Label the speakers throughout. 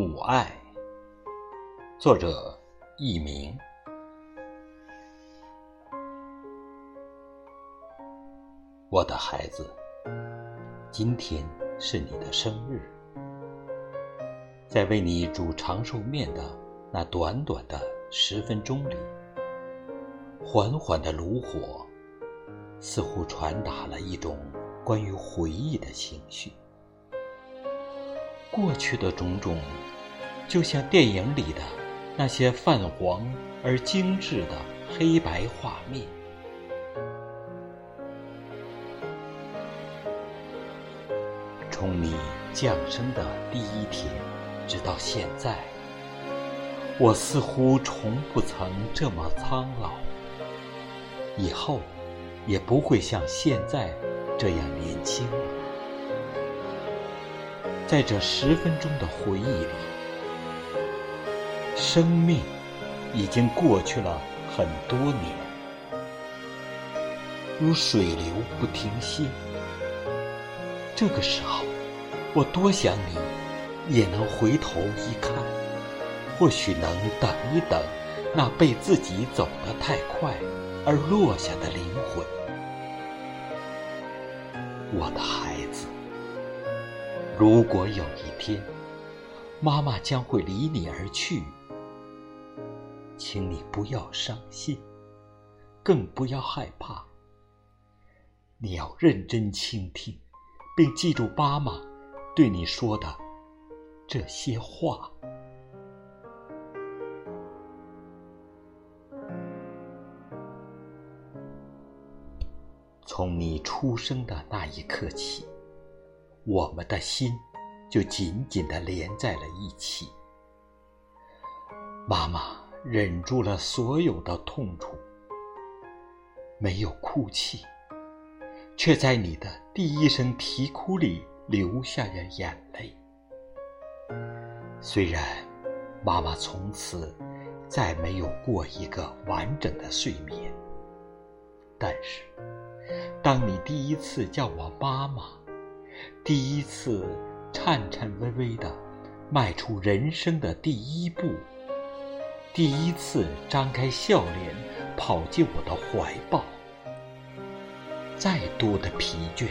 Speaker 1: 母爱，作者佚名。我的孩子，今天是你的生日，在为你煮长寿面的那短短的十分钟里，缓缓的炉火，似乎传达了一种关于回忆的情绪。过去的种种，就像电影里的那些泛黄而精致的黑白画面。从你降生的第一天，直到现在，我似乎从不曾这么苍老，以后也不会像现在这样年轻了。在这十分钟的回忆里，生命已经过去了很多年，如水流不停歇。这个时候，我多想你也能回头一看，或许能等一等那被自己走得太快而落下的灵魂，我的孩。如果有一天，妈妈将会离你而去，请你不要伤心，更不要害怕。你要认真倾听，并记住妈妈对你说的这些话。从你出生的那一刻起。我们的心就紧紧的连在了一起。妈妈忍住了所有的痛楚，没有哭泣，却在你的第一声啼哭里流下了眼泪。虽然妈妈从此再没有过一个完整的睡眠，但是当你第一次叫我妈妈。第一次颤颤巍巍地迈出人生的第一步，第一次张开笑脸跑进我的怀抱，再多的疲倦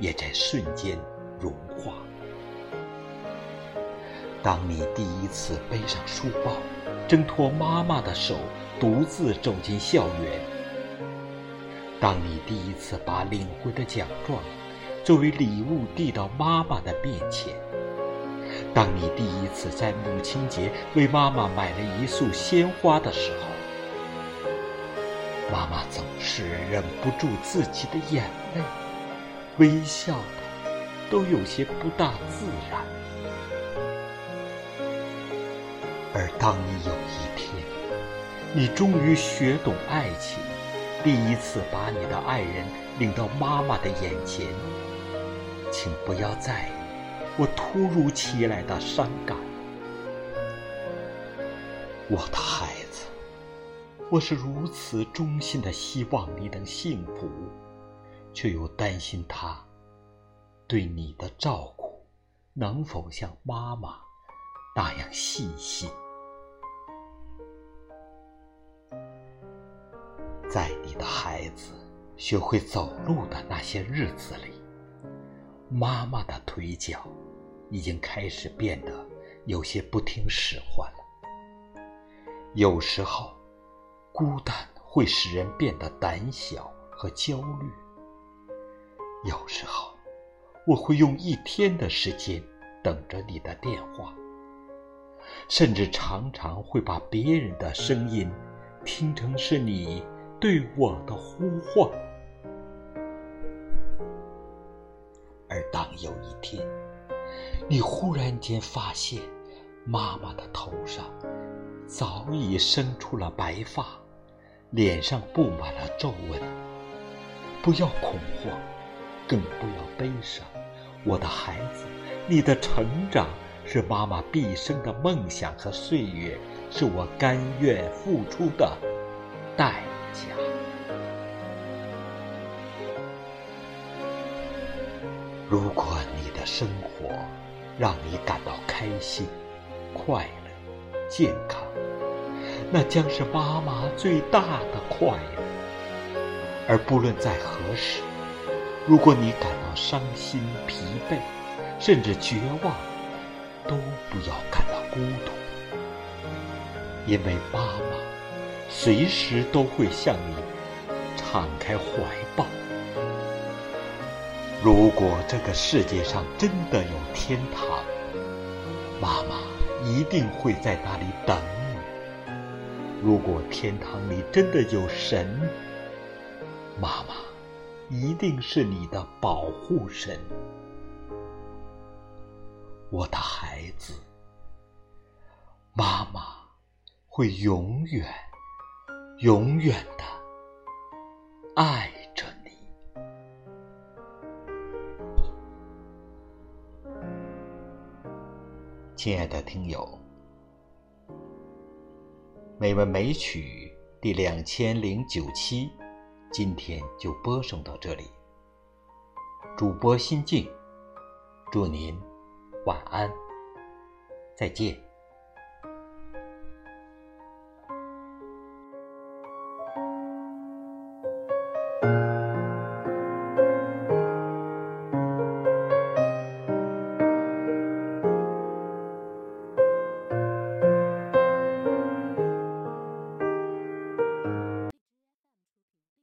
Speaker 1: 也在瞬间融化。当你第一次背上书包，挣脱妈妈的手，独自走进校园；当你第一次把领回的奖状。作为礼物递到妈妈的面前。当你第一次在母亲节为妈妈买了一束鲜花的时候，妈妈总是忍不住自己的眼泪，微笑的都有些不大自然。而当你有一天，你终于学懂爱情，第一次把你的爱人领到妈妈的眼前。请不要在意我突如其来的伤感，我的孩子，我是如此衷心的希望你能幸福，却又担心他对你的照顾能否像妈妈那样细心。在你的孩子学会走路的那些日子里。妈妈的腿脚已经开始变得有些不听使唤了。有时候，孤单会使人变得胆小和焦虑。有时候，我会用一天的时间等着你的电话，甚至常常会把别人的声音听成是你对我的呼唤。当有一天，你忽然间发现，妈妈的头上早已生出了白发，脸上布满了皱纹，不要恐慌，更不要悲伤，我的孩子，你的成长是妈妈毕生的梦想和岁月，是我甘愿付出的代价。如果你的生活让你感到开心，快乐、健康，那将是妈妈最大的快乐。而不论在何时，如果你感到伤心、疲惫，甚至绝望，都不要感到孤独，因为妈妈随时都会向你敞开怀抱。如果这个世界上真的有天堂，妈妈一定会在那里等你。如果天堂里真的有神，妈妈一定是你的保护神。我的孩子，妈妈会永远、永远的爱亲爱的听友，美文美曲第两千零九期，今天就播送到这里。主播心静，祝您。晚安，再见。